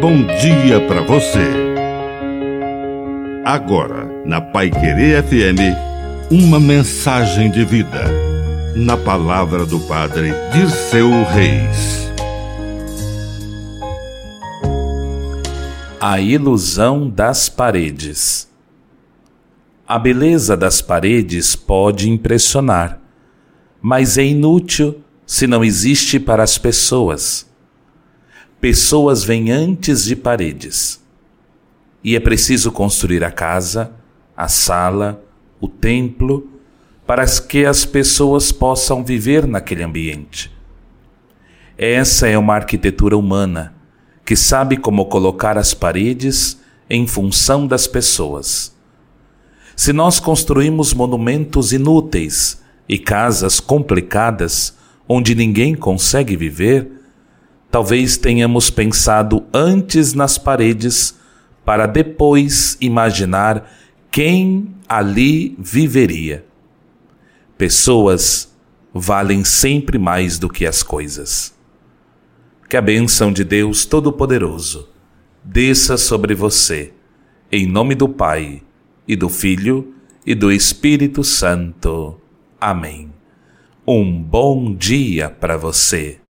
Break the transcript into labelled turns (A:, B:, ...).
A: bom dia para você. Agora, na Pai Querer FM, uma mensagem de vida. Na palavra do Padre Dirceu Reis.
B: A ilusão das paredes. A beleza das paredes pode impressionar, mas é inútil se não existe para as pessoas pessoas vêm antes de paredes. E é preciso construir a casa, a sala, o templo, para que as pessoas possam viver naquele ambiente. Essa é uma arquitetura humana que sabe como colocar as paredes em função das pessoas. Se nós construímos monumentos inúteis e casas complicadas onde ninguém consegue viver, Talvez tenhamos pensado antes nas paredes para depois imaginar quem ali viveria. Pessoas valem sempre mais do que as coisas. Que a bênção de Deus Todo-Poderoso desça sobre você, em nome do Pai, e do Filho, e do Espírito Santo. Amém. Um bom dia para você.